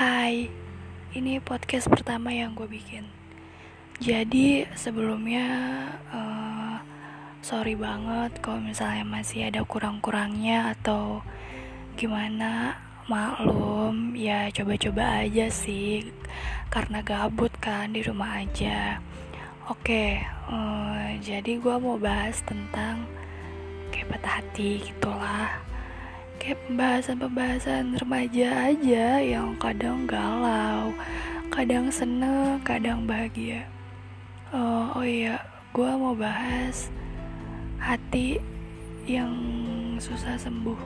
Hai, ini podcast pertama yang gue bikin. Jadi sebelumnya uh, sorry banget kalau misalnya masih ada kurang-kurangnya atau gimana. Maklum, ya coba-coba aja sih, karena gabut kan di rumah aja. Oke, uh, jadi gue mau bahas tentang kayak patah hati gitulah kayak pembahasan-pembahasan remaja aja yang kadang galau, kadang seneng, kadang bahagia. Oh, oh iya, gue mau bahas hati yang susah sembuh.